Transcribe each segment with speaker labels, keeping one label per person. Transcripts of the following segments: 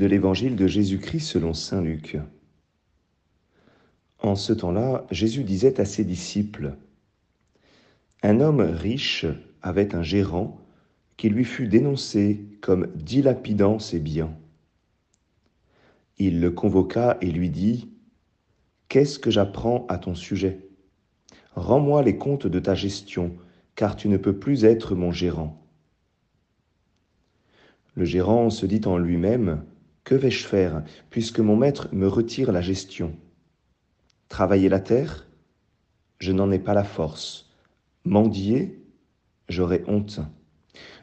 Speaker 1: de l'évangile de Jésus-Christ selon Saint Luc. En ce temps-là, Jésus disait à ses disciples, Un homme riche avait un gérant qui lui fut dénoncé comme dilapidant ses biens. Il le convoqua et lui dit, Qu'est-ce que j'apprends à ton sujet? Rends-moi les comptes de ta gestion, car tu ne peux plus être mon gérant. Le gérant se dit en lui-même, Que vais-je faire, puisque mon maître me retire la gestion? Travailler la terre? Je n'en ai pas la force. Mendier? J'aurai honte.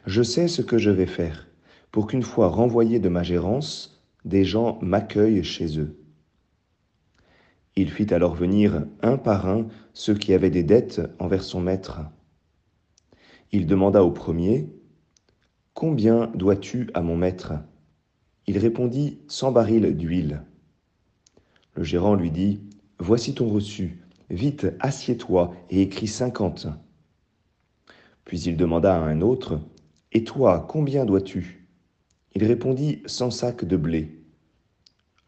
Speaker 1: Je sais ce que je vais faire, pour qu'une fois renvoyé de ma gérance, des gens m'accueillent chez eux. Il fit alors venir un par un ceux qui avaient des dettes envers son maître. Il demanda au premier, Combien dois-tu à mon maître? Il répondit Cent barils d'huile. Le gérant lui dit Voici ton reçu, vite assieds-toi et écris cinquante. Puis il demanda à un autre Et toi, combien dois-tu? Il répondit Cent sacs de blé.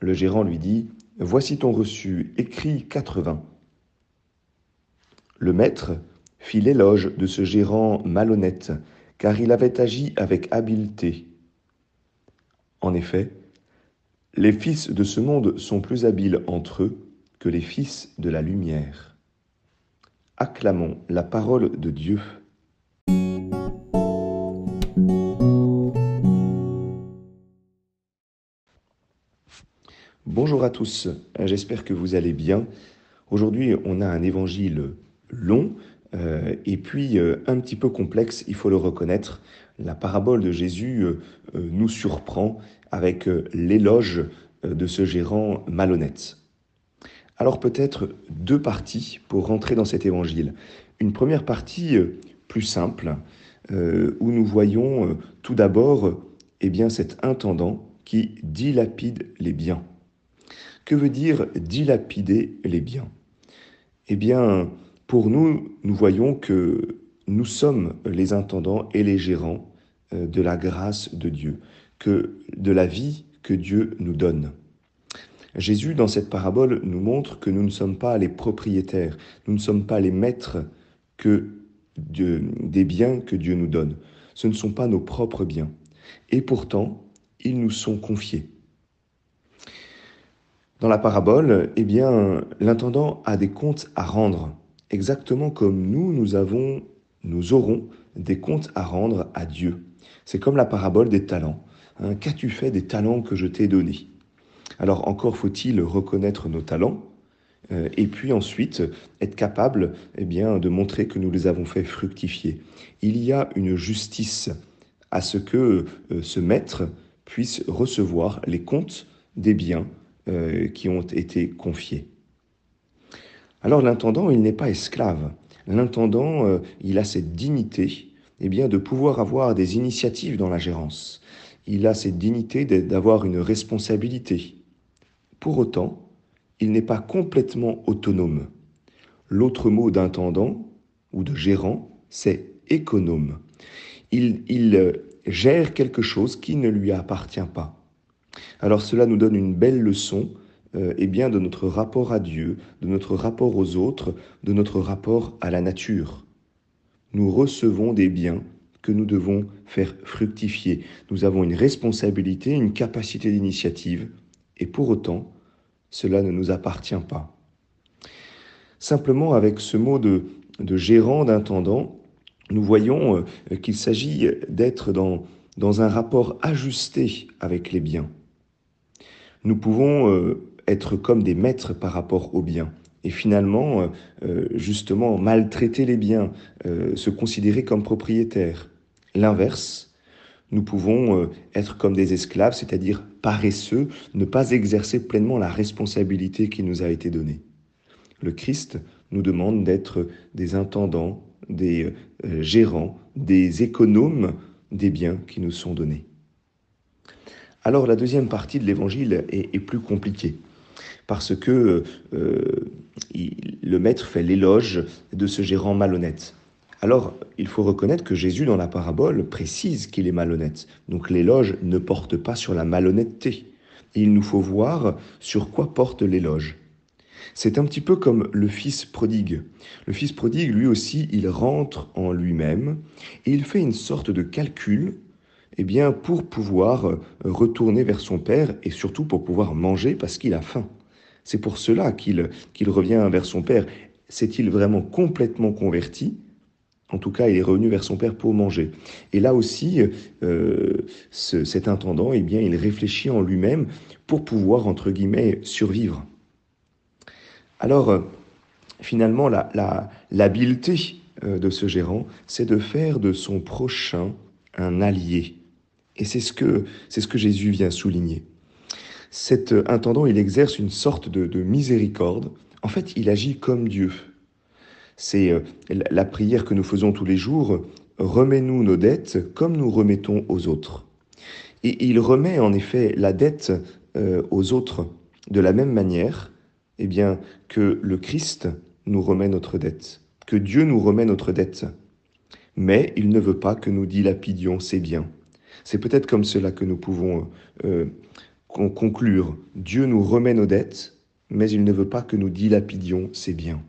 Speaker 1: Le gérant lui dit Voici ton reçu, écris quatre-vingts. Le maître fit l'éloge de ce gérant malhonnête car il avait agi avec habileté. En effet, les fils de ce monde sont plus habiles entre eux que les fils de la lumière. Acclamons la parole de Dieu. Bonjour à tous, j'espère que vous allez bien. Aujourd'hui, on a un évangile long, euh, et puis, euh, un petit peu complexe, il faut le reconnaître, la parabole de Jésus euh, nous surprend avec l'éloge de ce gérant malhonnête. Alors peut-être deux parties pour rentrer dans cet évangile. Une première partie plus simple, où nous voyons tout d'abord eh bien, cet intendant qui dilapide les biens. Que veut dire dilapider les biens? Eh bien, pour nous, nous voyons que nous sommes les intendants et les gérants euh, de la grâce de Dieu, que de la vie que Dieu nous donne. Jésus, dans cette parabole, nous montre que nous ne sommes pas les propriétaires, nous ne sommes pas les maîtres des biens que Dieu nous donne. Ce ne sont pas nos propres biens. Et pourtant, ils nous sont confiés. Dans la parabole, eh bien, l'intendant a des comptes à rendre exactement comme nous, nous avons, nous aurons des comptes à rendre à Dieu. C'est comme la parabole des talents. Hein. Qu'as-tu fait des talents que je t'ai donnés? Alors encore faut-il reconnaître nos talents euh, et puis ensuite être capable eh bien, de montrer que nous les avons fait fructifier. Il y a une justice à ce que euh, ce maître puisse recevoir les comptes des biens euh, qui ont été confiés. Alors l'intendant, il n'est pas esclave. L'intendant, euh, il a cette dignité eh bien, de pouvoir avoir des initiatives dans la gérance. Il a cette dignité d'avoir une responsabilité. Pour autant, il n'est pas complètement autonome. L'autre mot d'intendant ou de gérant, c'est économe. Il, il euh, gère quelque chose qui ne lui appartient pas. Alors cela nous donne une belle leçon euh, eh bien, de notre rapport à Dieu, de notre rapport aux autres, de notre rapport à la nature. Nous recevons des biens que nous devons faire fructifier. Nous avons une responsabilité, une capacité d'initiative, et pour autant, cela ne nous appartient pas. Simplement, avec ce mot de, de gérant, d'intendant, nous voyons euh, qu'il s'agit d'être dans, dans un rapport ajusté avec les biens. Nous pouvons euh, être comme des maîtres par rapport aux biens. Et finalement, euh, euh, justement, maltraiter les biens, euh, se considérer comme propriétaire. L'inverse, nous pouvons être comme des esclaves, c'est-à-dire paresseux, ne pas exercer pleinement la responsabilité qui nous a été donnée. Le Christ nous demande d'être des intendants, des gérants, des économes des biens qui nous sont donnés. Alors la deuxième partie de l'évangile est, est plus compliquée parce que euh, le maître fait l'éloge de ce gérant malhonnête. Alors, il faut reconnaître que Jésus, dans la parabole, précise qu'il est malhonnête. Donc l'éloge ne porte pas sur la malhonnêteté. et il nous faut voir sur quoi porte l'éloge. C'est un petit peu comme le fils prodigue. Le fils prodigue, lui aussi, il rentre en lui-même et il fait une sorte de calcul eh bien, pour pouvoir retourner vers son père et surtout pour pouvoir manger parce qu'il a faim. C'est pour cela qu'il revient vers son père. S'est-il vraiment complètement converti? En tout cas, il est revenu vers son père pour manger. Et là aussi, euh, cet intendant, eh bien, il réfléchit en lui-même pour pouvoir, entre guillemets, survivre. Alors, euh, finalement, l'habileté la, euh, de ce gérant, c'est de faire de son prochain un allié. Et c'est ce que Jésus vient souligner. Cet intendant, il exerce une sorte de, de miséricorde. En fait, il agit comme Dieu. C'est euh, la prière que nous faisons tous les jours. Remets-nous nos dettes comme nous remettons aux autres. Et il remet en effet la dette euh, aux autres de la même manière eh bien, que le Christ nous remet notre dette, que Dieu nous remet notre dette. Mais il ne veut pas que nous dilapidions ses biens. C'est peut-être comme cela que nous pouvons euh, conclure. Dieu nous remet nos dettes, mais il ne veut pas que nous dilapidions ses biens.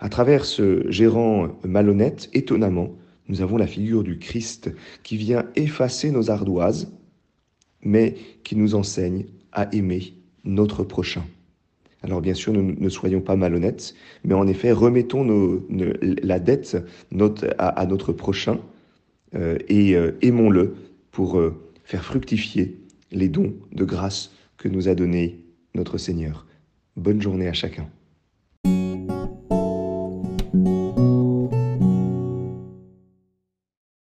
Speaker 1: À travers ce gérant malhonnête, étonnamment, nous avons la figure du Christ qui vient effacer nos ardoises, mais qui nous enseigne à aimer notre prochain. Alors bien sûr, nous ne soyons pas malhonnêtes, mais en effet, remettons la dette à, notre prochain euh, et euh, aimons-le pour euh, faire fructifier les dons de grâce que nous a donnés notre Seigneur. Bonne journée à chacun.